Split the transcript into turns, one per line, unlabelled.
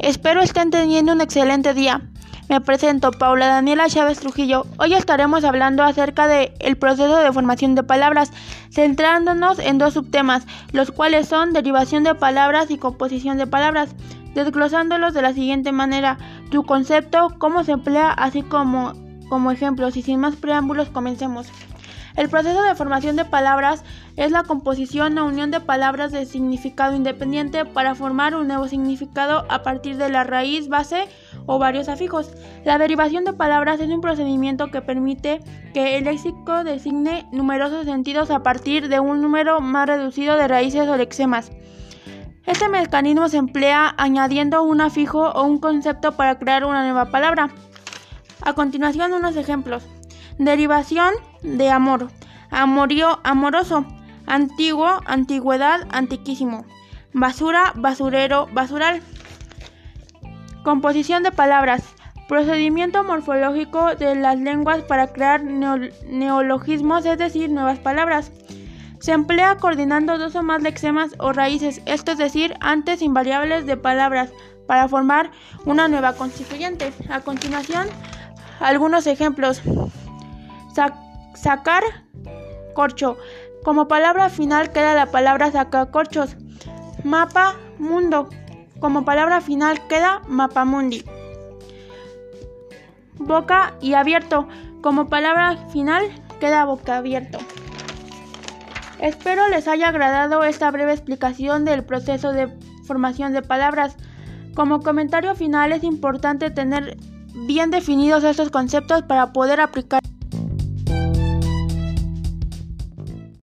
Espero estén teniendo un excelente día. Me presento Paula Daniela Chávez Trujillo. Hoy estaremos hablando acerca del el proceso de formación de palabras, centrándonos en dos subtemas, los cuales son derivación de palabras y composición de palabras, desglosándolos de la siguiente manera: tu concepto, cómo se emplea, así como como ejemplos y sin más preámbulos comencemos. El proceso de formación de palabras es la composición o unión de palabras de significado independiente para formar un nuevo significado a partir de la raíz base o varios afijos. La derivación de palabras es un procedimiento que permite que el léxico designe numerosos sentidos a partir de un número más reducido de raíces o lexemas. Este mecanismo se emplea añadiendo un afijo o un concepto para crear una nueva palabra. A continuación unos ejemplos. Derivación de amor. Amorío, amoroso. Antiguo, antigüedad, antiquísimo. Basura, basurero, basural. Composición de palabras. Procedimiento morfológico de las lenguas para crear neologismos, es decir, nuevas palabras. Se emplea coordinando dos o más lexemas o raíces, esto es decir, antes invariables de palabras, para formar una nueva constituyente. A continuación, algunos ejemplos sacar corcho. Como palabra final queda la palabra sacacorchos. Mapa mundo. Como palabra final queda mapamundi. Boca y abierto. Como palabra final queda boca abierto. Espero les haya agradado esta breve explicación del proceso de formación de palabras. Como comentario final es importante tener bien definidos estos conceptos para poder aplicar